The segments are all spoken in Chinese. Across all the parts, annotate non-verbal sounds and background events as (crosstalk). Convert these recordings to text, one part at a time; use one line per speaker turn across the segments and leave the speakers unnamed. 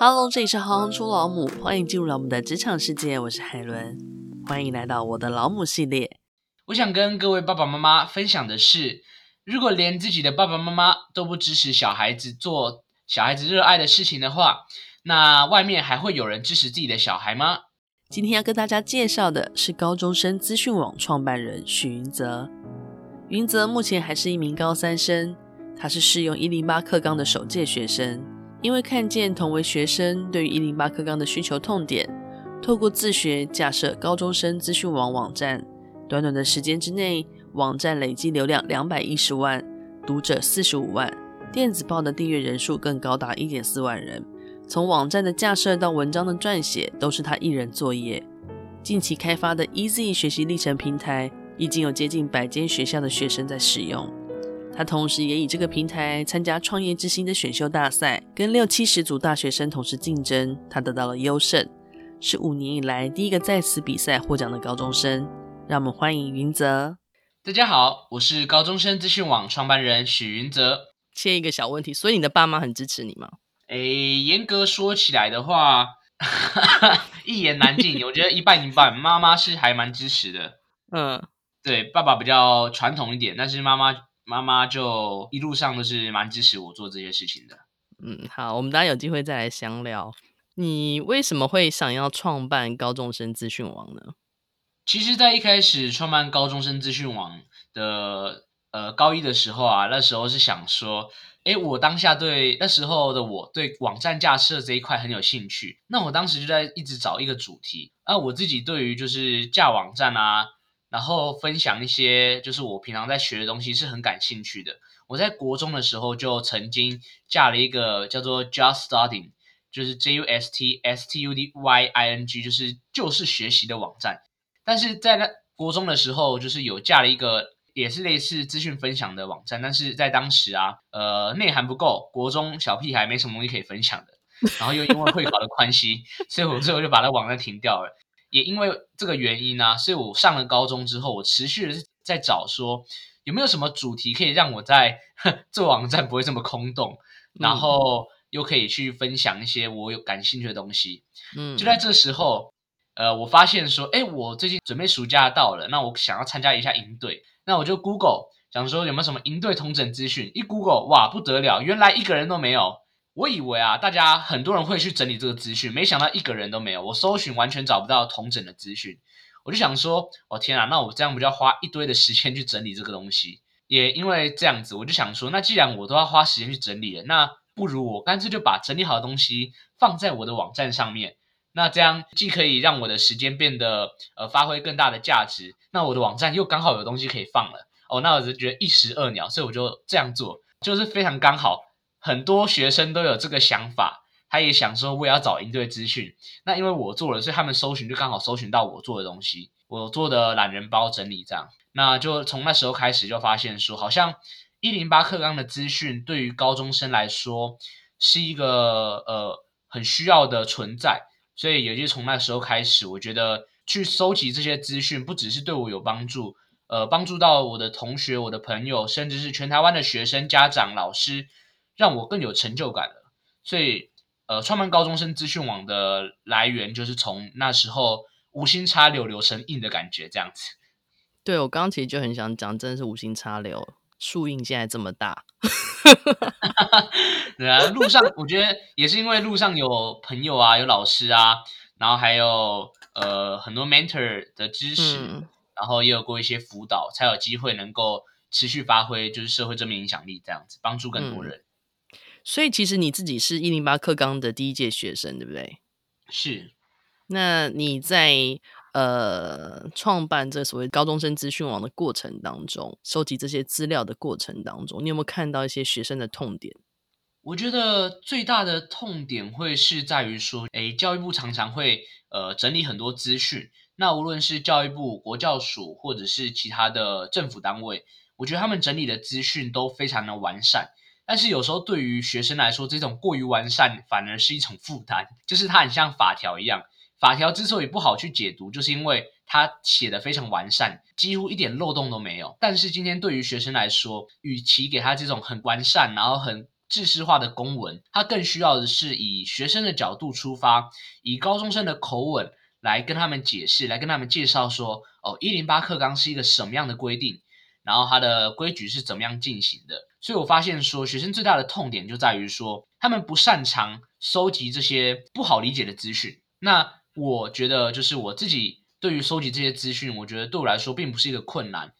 Hello，这里是行行出老母，欢迎进入老母的职场世界，我是海伦，欢迎来到我的老母系列。
我想跟各位爸爸妈妈分享的是，如果连自己的爸爸妈妈都不支持小孩子做小孩子热爱的事情的话，那外面还会有人支持自己的小孩吗？
今天要跟大家介绍的是高中生资讯网创办人许云泽。云泽目前还是一名高三生，他是适用一零八课纲的首届学生。因为看见同为学生对于一零八课纲的需求痛点，透过自学架设高中生资讯网网站，短短的时间之内，网站累计流量两百一十万，读者四十五万，电子报的订阅人数更高达一点四万人。从网站的架设到文章的撰写，都是他一人作业。近期开发的 Easy 学习历程平台，已经有接近百间学校的学生在使用。他同时也以这个平台参加创业之星的选秀大赛，跟六七十组大学生同时竞争，他得到了优胜，是五年以来第一个在此比赛获奖的高中生。让我们欢迎云泽。
大家好，我是高中生资讯网创办人许云泽。
切一个小问题，所以你的爸妈很支持你吗？
诶，严格说起来的话，(laughs) 一言难尽。我觉得一半一半，妈妈是还蛮支持的。嗯，对，爸爸比较传统一点，但是妈妈妈妈就一路上都是蛮支持我做这些事情的。
嗯，好，我们大家有机会再来详聊。你为什么会想要创办高中生资讯网呢？
其实，在一开始创办高中生资讯网的呃高一的时候啊，那时候是想说。诶，我当下对那时候的我对网站架设这一块很有兴趣，那我当时就在一直找一个主题。啊，我自己对于就是架网站啊，然后分享一些就是我平常在学的东西是很感兴趣的。我在国中的时候就曾经架了一个叫做 Just Studying，就是 J U S T S T U D Y I N G，就是就是学习的网站。但是在那国中的时候，就是有架了一个。也是类似资讯分享的网站，但是在当时啊，呃，内涵不够，国中小屁孩没什么东西可以分享的。然后又因为会考的关系，所以我最后就把那网站停掉了。也因为这个原因呢、啊，所以我上了高中之后，我持续的在找说有没有什么主题可以让我在 (laughs) 做网站不会这么空洞，然后又可以去分享一些我有感兴趣的东西。嗯，就在这时候，呃，我发现说，哎，我最近准备暑假到了，那我想要参加一下营队。那我就 Google 想说有没有什么营队同整资讯，一 Google 哇不得了，原来一个人都没有。我以为啊，大家很多人会去整理这个资讯，没想到一个人都没有。我搜寻完全找不到同整的资讯，我就想说，哦天啊，那我这样不就要花一堆的时间去整理这个东西？也因为这样子，我就想说，那既然我都要花时间去整理了，那不如我干脆就把整理好的东西放在我的网站上面。那这样既可以让我的时间变得呃发挥更大的价值，那我的网站又刚好有东西可以放了哦，那我就觉得一石二鸟，所以我就这样做，就是非常刚好。很多学生都有这个想法，他也想说我也要找营队资讯，那因为我做了，所以他们搜寻就刚好搜寻到我做的东西，我做的懒人包整理这样，那就从那时候开始就发现说，好像一零八课纲的资讯对于高中生来说是一个呃很需要的存在。所以也就从那时候开始，我觉得去收集这些资讯，不只是对我有帮助，呃，帮助到我的同学、我的朋友，甚至是全台湾的学生、家长、老师，让我更有成就感了。所以，呃，创办高中生资讯网的来源，就是从那时候无心插柳，柳成荫的感觉，这样子。
对，我刚刚其实就很想讲，真的是无心插柳。树荫现在这么大，(laughs)
对啊，路上我觉得也是因为路上有朋友啊，有老师啊，然后还有呃很多 mentor 的支持，嗯、然后也有过一些辅导，才有机会能够持续发挥就是社会正面影响力这样子，帮助更多人。
嗯、所以其实你自己是一零八课纲的第一届学生，对不对？
是。
那你在？呃，创办这所谓高中生资讯网的过程当中，收集这些资料的过程当中，你有没有看到一些学生的痛点？
我觉得最大的痛点会是在于说，诶，教育部常常会呃整理很多资讯，那无论是教育部、国教署或者是其他的政府单位，我觉得他们整理的资讯都非常的完善，但是有时候对于学生来说，这种过于完善反而是一种负担，就是它很像法条一样。法条之所以不好去解读，就是因为它写得非常完善，几乎一点漏洞都没有。但是今天对于学生来说，与其给他这种很完善，然后很制式化的公文，它更需要的是以学生的角度出发，以高中生的口吻来跟他们解释，来跟他们介绍说，哦，一零八课纲是一个什么样的规定，然后它的规矩是怎么样进行的。所以我发现说，学生最大的痛点就在于说，他们不擅长收集这些不好理解的资讯。那我觉得，就是我自己对于收集这些资讯，我觉得对我来说并不是一个困难。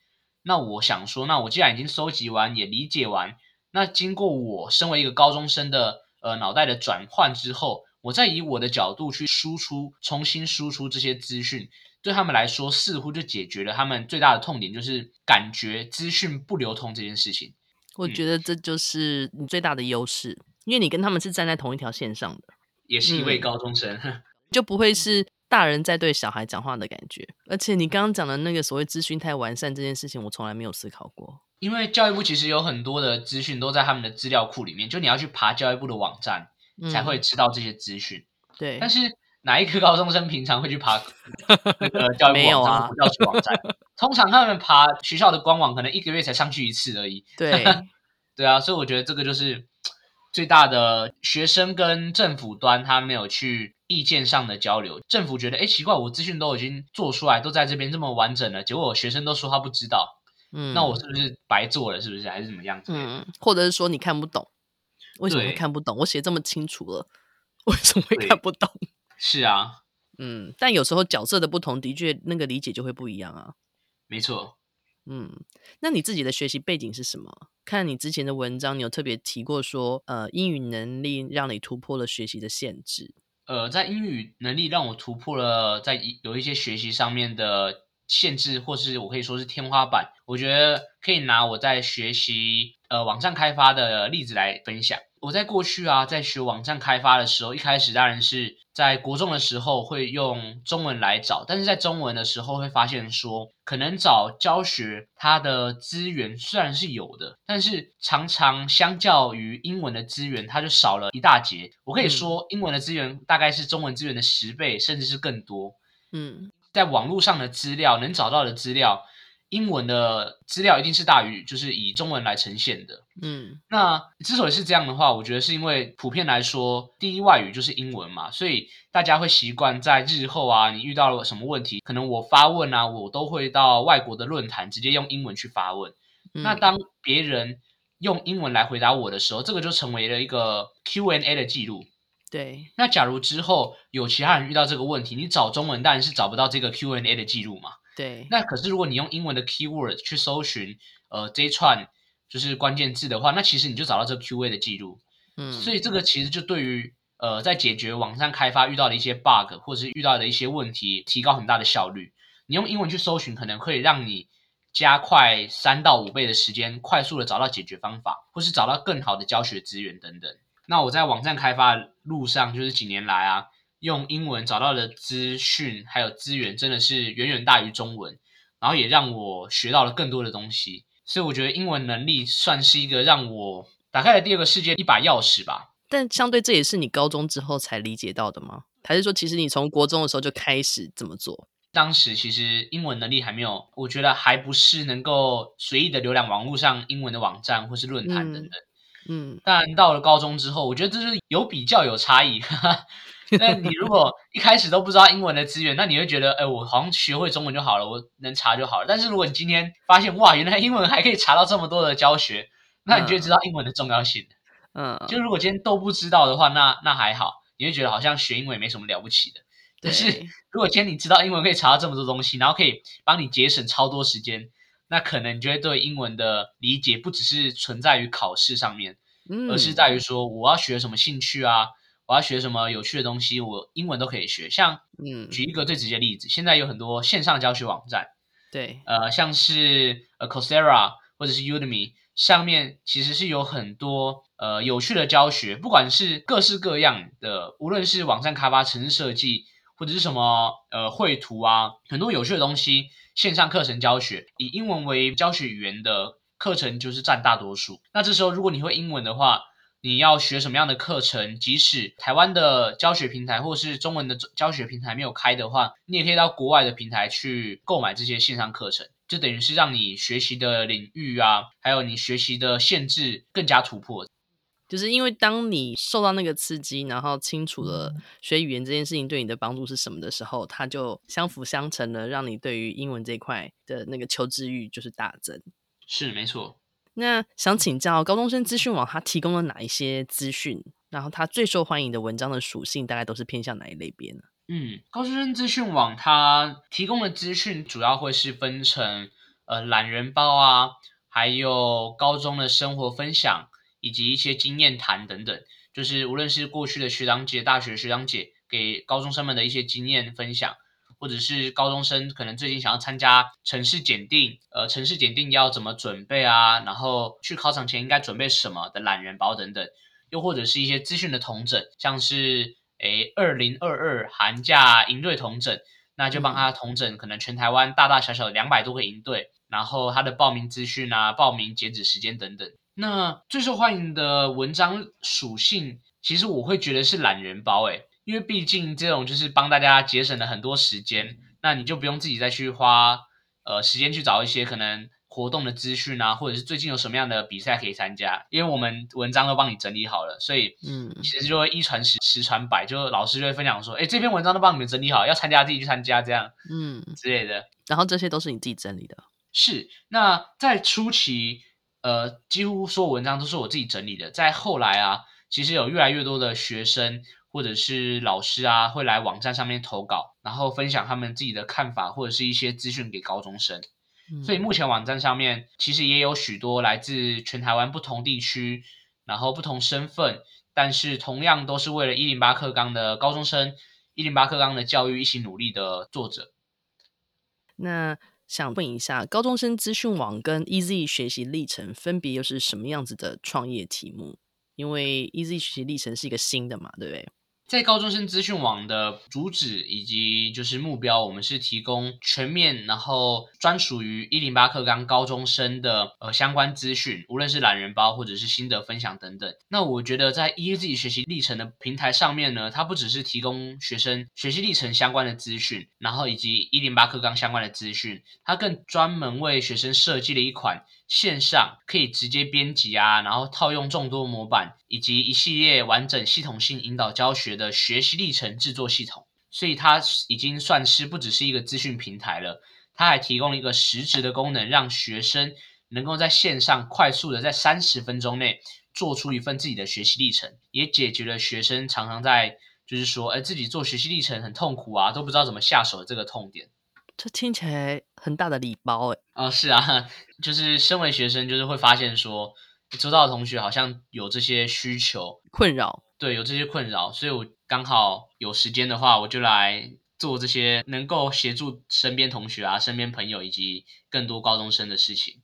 那我想说，那我既然已经收集完，也理解完。那经过我身为一个高中生的呃脑袋的转换之后，我再以我的角度去输出，重新输出这些资讯，对他们来说似乎就解决了他们最大的痛点，就是感觉资讯不流通这件事情。
我觉得这就是你最大的优势，嗯、因为你跟他们是站在同一条线上的，
也是一位高中生，
嗯、(laughs) 就不会是大人在对小孩讲话的感觉。而且你刚刚讲的那个所谓资讯太完善这件事情，我从来没有思考过。
因为教育部其实有很多的资讯都在他们的资料库里面，就你要去爬教育部的网站，嗯、才会知道这些资讯。
对，
但是哪一个高中生平常会去爬 (laughs) 那个教育部网站？教学网站，(laughs) 通常他们爬学校的官网，可能一个月才上去一次而已。
对，(laughs)
对啊，所以我觉得这个就是最大的学生跟政府端他没有去意见上的交流。政府觉得，哎，奇怪，我资讯都已经做出来，都在这边这么完整了，结果我学生都说他不知道。嗯，那我是不是白做了？是不是还是怎么样子？
嗯，或者是说你看不懂？为什么会看不懂？我写这么清楚了，为什么会看不懂？
是啊，
嗯，但有时候角色的不同，的确那个理解就会不一样啊。
没错，
嗯，那你自己的学习背景是什么？看你之前的文章，你有特别提过说，呃，英语能力让你突破了学习的限制。
呃，在英语能力让我突破了，在有一些学习上面的。限制，或是我可以说是天花板，我觉得可以拿我在学习呃网站开发的例子来分享。我在过去啊，在学网站开发的时候，一开始当然是在国中的时候会用中文来找，但是在中文的时候会发现说，可能找教学它的资源虽然是有的，但是常常相较于英文的资源，它就少了一大截。我可以说，英文的资源大概是中文资源的十倍，甚至是更多。嗯。在网络上的资料能找到的资料，英文的资料一定是大于就是以中文来呈现的。嗯，那之所以是这样的话，我觉得是因为普遍来说，第一外语就是英文嘛，所以大家会习惯在日后啊，你遇到了什么问题，可能我发问啊，我都会到外国的论坛直接用英文去发问。嗯，那当别人用英文来回答我的时候，这个就成为了一个 Q&A 的记录。
对，
那假如之后有其他人遇到这个问题，你找中文当然是找不到这个 Q&A 的记录嘛。
对，
那可是如果你用英文的 keyword 去搜寻，呃，这一串就是关键字的话，那其实你就找到这个 Q&A 的记录。嗯，所以这个其实就对于呃在解决网站开发遇到的一些 bug 或者是遇到的一些问题，提高很大的效率。你用英文去搜寻，可能可以让你加快三到五倍的时间，快速的找到解决方法，或是找到更好的教学资源等等。那我在网站开发路上，就是几年来啊，用英文找到的资讯还有资源，真的是远远大于中文，然后也让我学到了更多的东西。所以我觉得英文能力算是一个让我打开了第二个世界一把钥匙吧。
但相对这也是你高中之后才理解到的吗？还是说其实你从国中的时候就开始这么做？
当时其实英文能力还没有，我觉得还不是能够随意的浏览网络上英文的网站或是论坛等等。嗯
嗯，
但到了高中之后，我觉得这是有比较有差异。(laughs) 那你如果一开始都不知道英文的资源，那你会觉得，哎，我好像学会中文就好了，我能查就好了。但是如果你今天发现，哇，原来英文还可以查到这么多的教学，那你就会知道英文的重要性。嗯，就如果今天都不知道的话，那那还好，你会觉得好像学英文也没什么了不起的。但是如果今天你知道英文可以查到这么多东西，然后可以帮你节省超多时间。那可能你就会对英文的理解不只是存在于考试上面，嗯，而是在于说我要学什么兴趣啊，我要学什么有趣的东西，我英文都可以学。像，嗯，举一个最直接的例子，现在有很多线上教学网站，
对，
呃，像是呃 Coursera 或者是 Udemy 上面其实是有很多呃有趣的教学，不管是各式各样的，无论是网站开发、城市设计，或者是什么呃绘图啊，很多有趣的东西。线上课程教学，以英文为教学语言的课程就是占大多数。那这时候，如果你会英文的话，你要学什么样的课程？即使台湾的教学平台或是中文的教学平台没有开的话，你也可以到国外的平台去购买这些线上课程。就等于是让你学习的领域啊，还有你学习的限制更加突破。
就是因为当你受到那个刺激，然后清楚了学语言这件事情对你的帮助是什么的时候，它就相辅相成的，让你对于英文这一块的那个求知欲就是大增。
是，没错。
那想请教高中生资讯网，它提供了哪一些资讯？然后它最受欢迎的文章的属性大概都是偏向哪一类别呢？
嗯，高中生资讯网它提供的资讯主要会是分成呃懒人包啊，还有高中的生活分享。以及一些经验谈等等，就是无论是过去的学长姐、大学学长姐给高中生们的一些经验分享，或者是高中生可能最近想要参加城市检定，呃，城市检定要怎么准备啊？然后去考场前应该准备什么的懒人包等等，又或者是一些资讯的同整，像是诶二零二二寒假营队同整，那就帮他同整可能全台湾大大小小的两百多个营队，然后他的报名资讯啊、报名截止时间等等。那最受欢迎的文章属性，其实我会觉得是懒人包诶，因为毕竟这种就是帮大家节省了很多时间，那你就不用自己再去花呃时间去找一些可能活动的资讯啊，或者是最近有什么样的比赛可以参加，因为我们文章都帮你整理好了，所以嗯，其实就会一传十，十传百，就老师就会分享说，哎，这篇文章都帮你们整理好，要参加自己去参加这样，嗯之类的。
然后这些都是你自己整理的？
是。那在初期。呃，几乎所有文章都是我自己整理的。在后来啊，其实有越来越多的学生或者是老师啊，会来网站上面投稿，然后分享他们自己的看法或者是一些资讯给高中生。嗯。所以目前网站上面其实也有许多来自全台湾不同地区，然后不同身份，但是同样都是为了一零八课纲的高中生，一零八课纲的教育一起努力的作者。
那。想问一下，高中生资讯网跟 EZ 学习历程分别又是什么样子的创业题目？因为 EZ 学习历程是一个新的嘛，对不对？
在高中生资讯网的主旨以及就是目标，我们是提供全面，然后专属于一零八课纲高中生的呃相关资讯，无论是懒人包或者是心得分享等等。那我觉得在 EZ 学习历程的平台上面呢，它不只是提供学生学习历程相关的资讯，然后以及一零八课纲相关的资讯，它更专门为学生设计了一款。线上可以直接编辑啊，然后套用众多模板，以及一系列完整系统性引导教学的学习历程制作系统，所以它已经算是不只是一个资讯平台了，它还提供了一个实质的功能，让学生能够在线上快速的在三十分钟内做出一份自己的学习历程，也解决了学生常常在就是说，哎，自己做学习历程很痛苦啊，都不知道怎么下手的这个痛点。
这听起来很大的礼包哎！
啊、哦，是啊，就是身为学生，就是会发现说，周遭的同学好像有这些需求
困扰，
对，有这些困扰，所以我刚好有时间的话，我就来做这些能够协助身边同学啊、身边朋友以及更多高中生的事情。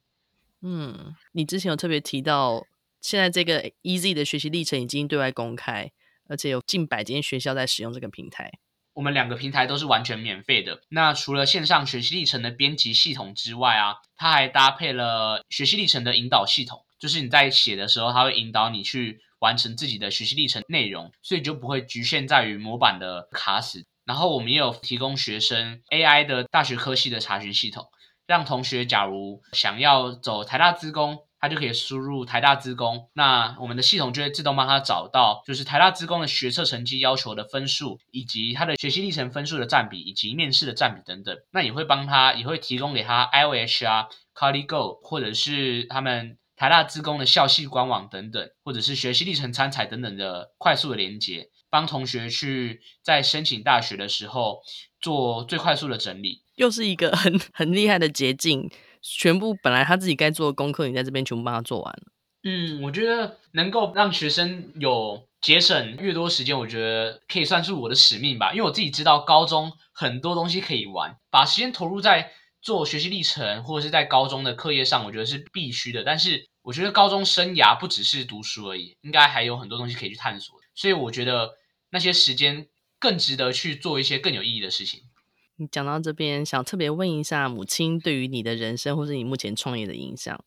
嗯，你之前有特别提到，现在这个 Easy 的学习历程已经对外公开，而且有近百间学校在使用这个平台。
我们两个平台都是完全免费的。那除了线上学习历程的编辑系统之外啊，它还搭配了学习历程的引导系统，就是你在写的时候，它会引导你去完成自己的学习历程内容，所以就不会局限在于模板的卡死。然后我们也有提供学生 AI 的大学科系的查询系统，让同学假如想要走台大资工。他就可以输入台大资工，那我们的系统就会自动帮他找到，就是台大资工的学测成绩要求的分数，以及他的学习历程分数的占比，以及面试的占比等等。那也会帮他，也会提供给他 IOH 啊、ColleGo，或者是他们台大资工的校系官网等等，或者是学习历程参采等等的快速的连接，帮同学去在申请大学的时候做最快速的整理，
又是一个很很厉害的捷径。全部本来他自己该做的功课，你在这边全部帮他做完了。
嗯，我觉得能够让学生有节省越多时间，我觉得可以算是我的使命吧。因为我自己知道高中很多东西可以玩，把时间投入在做学习历程或者是在高中的课业上，我觉得是必须的。但是我觉得高中生涯不只是读书而已，应该还有很多东西可以去探索。所以我觉得那些时间更值得去做一些更有意义的事情。
你讲到这边，想特别问一下母亲对于你的人生或是你目前创业的影响。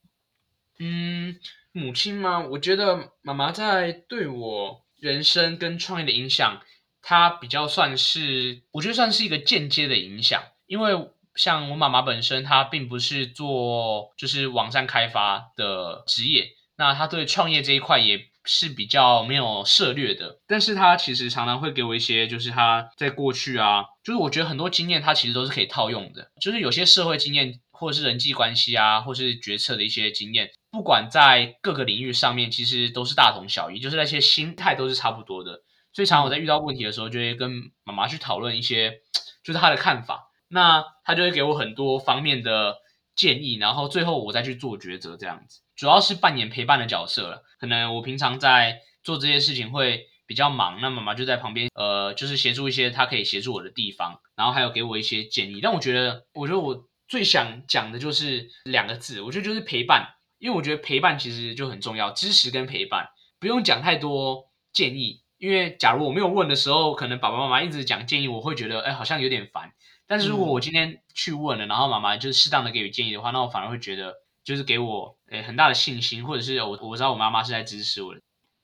嗯，母亲吗？我觉得妈妈在对我人生跟创业的影响，她比较算是，我觉得算是一个间接的影响。因为像我妈妈本身，她并不是做就是网站开发的职业，那她对创业这一块也是比较没有涉猎的，但是他其实常常会给我一些，就是他在过去啊，就是我觉得很多经验他其实都是可以套用的，就是有些社会经验或者是人际关系啊，或是决策的一些经验，不管在各个领域上面，其实都是大同小异，就是那些心态都是差不多的。所以常我在遇到问题的时候，就会跟妈妈去讨论一些，就是他的看法，那他就会给我很多方面的建议，然后最后我再去做抉择，这样子。主要是扮演陪伴的角色了，可能我平常在做这些事情会比较忙，那妈妈就在旁边，呃，就是协助一些她可以协助我的地方，然后还有给我一些建议。但我觉得，我觉得我最想讲的就是两个字，我觉得就是陪伴，因为我觉得陪伴其实就很重要，支持跟陪伴，不用讲太多建议，因为假如我没有问的时候，可能爸爸妈妈一直讲建议，我会觉得，哎，好像有点烦。但是如果我今天去问了，然后妈妈就是适当的给予建议的话，那我反而会觉得。就是给我诶很大的信心，或者是我我知道我妈妈是在支持我的。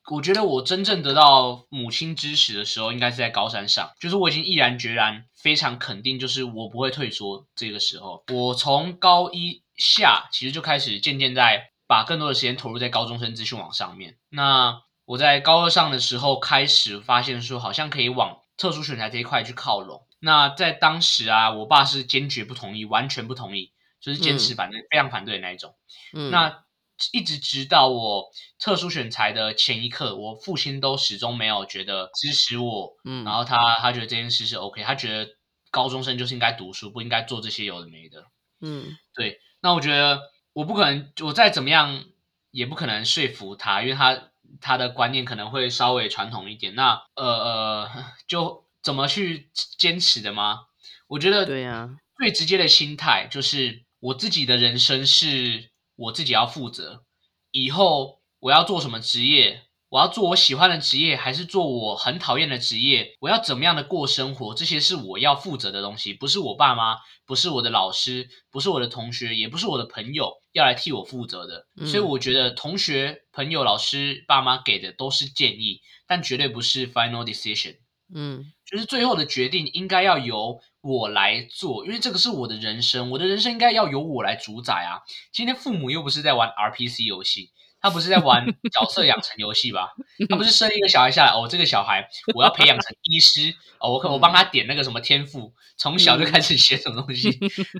我觉得我真正得到母亲支持的时候，应该是在高三上，就是我已经毅然决然、非常肯定，就是我不会退缩。这个时候，我从高一下其实就开始渐渐在把更多的时间投入在高中生资讯网上面。那我在高二上的时候开始发现说，好像可以往特殊选才这一块去靠拢。那在当时啊，我爸是坚决不同意，完全不同意。就是坚持反对，嗯、非常反对的那一种。嗯，那一直直到我特殊选材的前一刻，我父亲都始终没有觉得支持我。嗯，然后他他觉得这件事是 OK，他觉得高中生就是应该读书，不应该做这些有的没的。嗯，对。那我觉得我不可能，我再怎么样也不可能说服他，因为他他的观念可能会稍微传统一点。那呃呃，就怎么去坚持的吗？我觉得对呀，最直接的心态就是。我自己的人生是我自己要负责，以后我要做什么职业，我要做我喜欢的职业，还是做我很讨厌的职业？我要怎么样的过生活？这些是我要负责的东西，不是我爸妈，不是我的老师，不是我的同学，也不是我的朋友要来替我负责的。嗯。所以我觉得同学、朋友、老师、爸妈给的都是建议，但绝对不是 final decision。嗯，就是最后的决定应该要由我来做，因为这个是我的人生，我的人生应该要由我来主宰啊。今天父母又不是在玩 RPC 游戏，他不是在玩角色养成游戏吧？他不是生一个小孩下来，哦，这个小孩我要培养成医师，哦，我可我帮他点那个什么天赋，从小就开始学什么东西。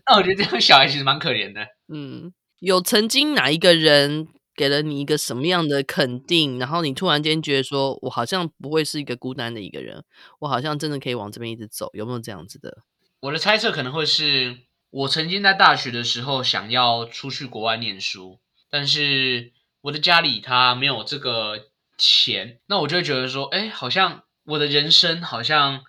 那我觉得这样小孩其实蛮可怜的。(laughs) 嗯，
有曾经哪一个人？给了你一个什么样的肯定，然后你突然间觉得说，我好像不会是一个孤单的一个人，我好像真的可以往这边一直走，有没有这样子的？
我的猜测可能会是我曾经在大学的时候想要出去国外念书，但是我的家里他没有这个钱，那我就会觉得说，哎，好像我的人生好像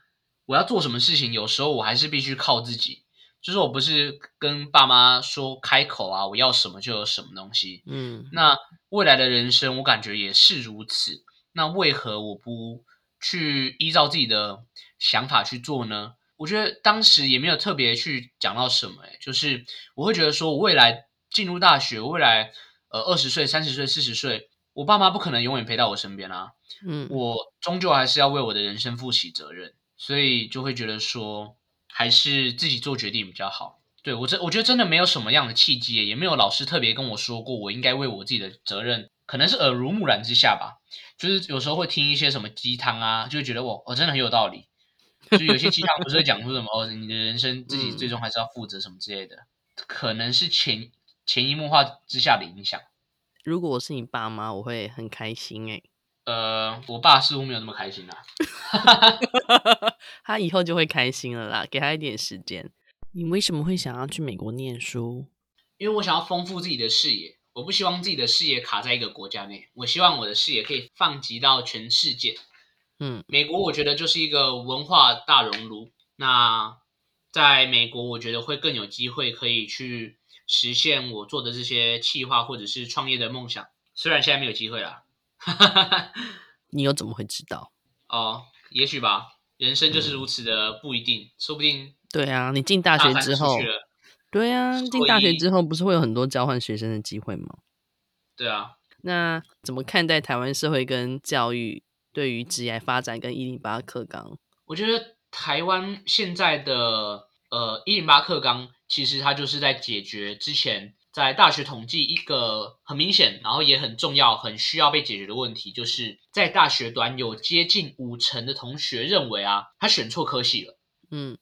我要做什么事情，有时候我还是必须靠自己。就是我不是跟爸妈说开口啊，我要什么就有什么东西。嗯，那未来的人生我感觉也是如此。那为何我不去依照自己的想法去做呢？我觉得当时也没有特别去讲到什么，诶，就是我会觉得说我未来进入大学，我未来呃二十岁、三十岁、四十岁，我爸妈不可能永远陪到我身边啊。嗯，我终究还是要为我的人生负起责任，所以就会觉得说。还是自己做决定比较好。对，我真我觉得真的没有什么样的契机，也没有老师特别跟我说过，我应该为我自己的责任，可能是耳濡目染之下吧。就是有时候会听一些什么鸡汤啊，就会觉得我我真的很有道理。就有些鸡汤不是会讲出什么 (laughs) 哦，你的人生自己最终还是要负责什么之类的，嗯、可能是潜潜移默化之下的影响。
如果我是你爸妈，我会很开心诶。
呃，我爸似乎没有那么开心啦。(laughs)
他以后就会开心了啦，给他一点时间。你为什么会想要去美国念书？
因为我想要丰富自己的视野，我不希望自己的视野卡在一个国家内，我希望我的视野可以放及到全世界。嗯，美国我觉得就是一个文化大熔炉。那在美国，我觉得会更有机会可以去实现我做的这些企划或者是创业的梦想。虽然现在没有机会啦。(laughs)
你又怎么会知道？
哦，也许吧，人生就是如此的不一定，嗯、说不定。
对啊，你进大学之后，对啊，进大学之后不是会有很多交换学生的机会吗？
对啊，
那怎么看待台湾社会跟教育对于职业发展跟一零八课纲？
我觉得台湾现在的呃一零八课纲，其实它就是在解决之前在大学统计一个很明显，然后也很重要、很需要被解决的问题，就是在大学端有接近五成的同学认为啊，他选错科系了。
嗯，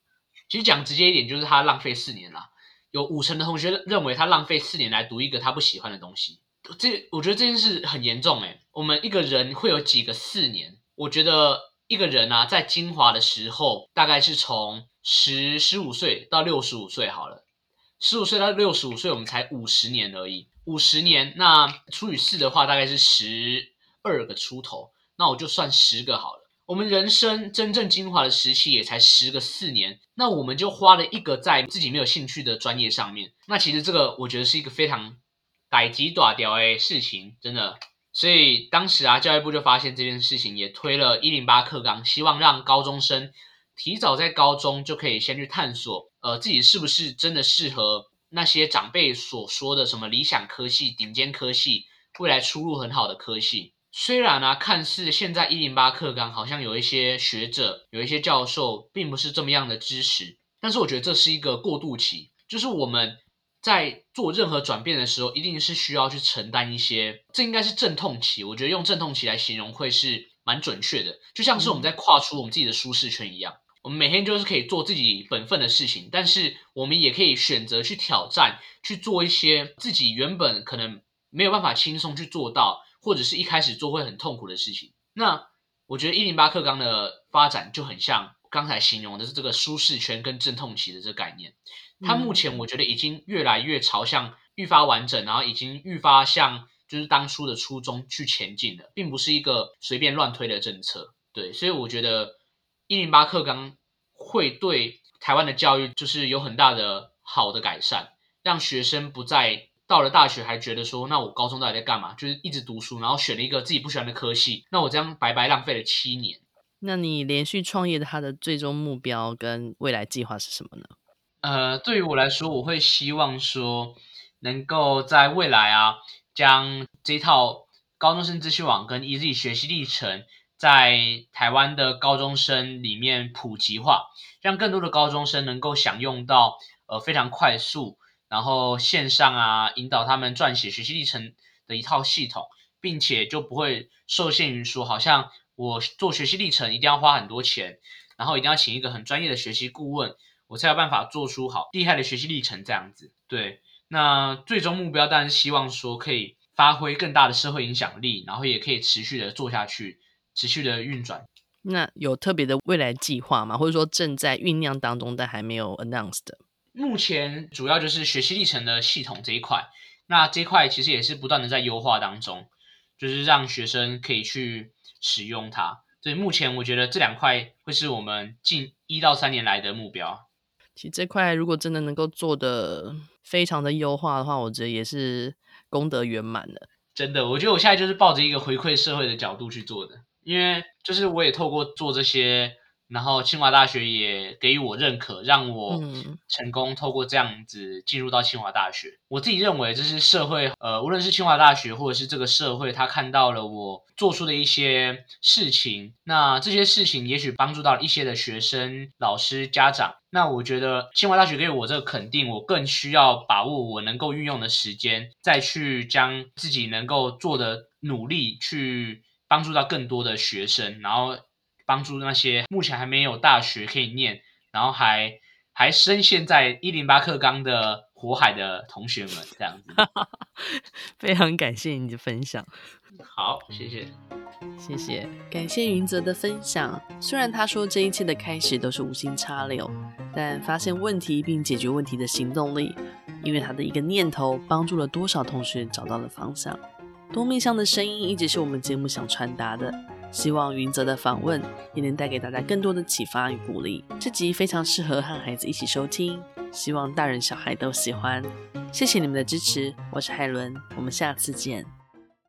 其实讲直接一点，就是他浪费四年了。有五成的同学认为他浪费四年来读一个他不喜欢的东西。这我觉得这件事很严重诶。我们一个人会有几个四年？我觉得一个人啊，在精华的时候，大概是从十十五岁到六十五岁好了。十五岁到六十五岁，我们才五十年而已。五十年，那除以四的话，大概是十二个出头。那我就算十个好了。我们人生真正精华的时期也才十个四年，那我们就花了一个在自己没有兴趣的专业上面。那其实这个我觉得是一个非常代志大条的事情，真的。所以当时啊，教育部就发现这件事情，也推了一零八课纲，希望让高中生提早在高中就可以先去探索。呃，自己是不是真的适合那些长辈所说的什么理想科系、顶尖科系、未来出路很好的科系？虽然呢、啊，看似现在一零八课纲好像有一些学者、有一些教授并不是这么样的支持，但是我觉得这是一个过渡期，就是我们在做任何转变的时候，一定是需要去承担一些，这应该是阵痛期。我觉得用阵痛期来形容会是蛮准确的，就像是我们在跨出我们自己的舒适圈一样。我们每天就是可以做自己本分的事情，但是我们也可以选择去挑战，去做一些自己原本可能没有办法轻松去做到，或者是一开始做会很痛苦的事情。那我觉得一零八课纲的发展就很像刚才形容的是这个舒适圈跟阵痛期的这个概念。它目前我觉得已经越来越朝向愈发完整，然后已经愈发向就是当初的初衷去前进了，并不是一个随便乱推的政策。对，所以我觉得。一零八课纲会对台湾的教育就是有很大的好的改善，让学生不再到了大学还觉得说，那我高中到底在干嘛？就是一直读书，然后选了一个自己不喜欢的科系，那我这样白白浪费了七年。
那你连续创业的他的最终目标跟未来计划是什么呢？
呃，对于我来说，我会希望说，能够在未来啊，将这套高中生资讯网跟 EZ 学习历程。在台湾的高中生里面普及化，让更多的高中生能够享用到呃非常快速，然后线上啊引导他们撰写学习历程的一套系统，并且就不会受限于说，好像我做学习历程一定要花很多钱，然后一定要请一个很专业的学习顾问，我才有办法做出好厉害的学习历程这样子。对，那最终目标当然是希望说可以发挥更大的社会影响力，然后也可以持续的做下去。持续的运转，
那有特别的未来计划吗？或者说正在酝酿当中但还没有 announced 的？
目前主要就是学习历程的系统这一块，那这一块其实也是不断的在优化当中，就是让学生可以去使用它。所以目前我觉得这两块会是我们近一到三年来的目标。
其实这块如果真的能够做的非常的优化的话，我觉得也是功德圆满的。
真的，我觉得我现在就是抱着一个回馈社会的角度去做的。因为就是我也透过做这些，然后清华大学也给予我认可，让我成功透过这样子进入到清华大学。嗯。我自己认为这是社会，呃，无论是清华大学或者是这个社会，他看到了我做出的一些事情，那这些事情也许帮助到了一些的学生、老师、家长。那我觉得清华大学给我这个肯定，我更需要把握我能够运用的时间，再去将自己能够做的努力去。帮助到更多的学生，然后帮助那些目前还没有大学可以念，然后还还深陷在一零八课纲的火海的同学们，这样子。(laughs)
非常感谢你的分享。
好，谢谢，
谢谢，感谢云泽的分享。虽然他说这一切的开始都是无心插柳，但发现问题并解决问题的行动力，因为他的一个念头，帮助了多少同学找到了方向。多面向的声音一直是我们节目想传达的，希望云泽的访问也能带给大家更多的启发与鼓励。这集非常适合和孩子一起收听，希望大人小孩都喜欢。谢谢你们的支持，我是海伦，我们下次见。